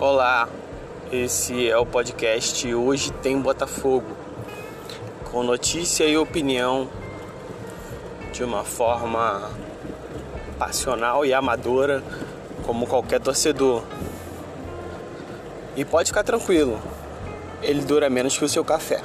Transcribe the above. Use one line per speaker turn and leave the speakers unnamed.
Olá, esse é o podcast Hoje Tem Botafogo, com notícia e opinião de uma forma passional e amadora, como qualquer torcedor. E pode ficar tranquilo, ele dura menos que o seu café.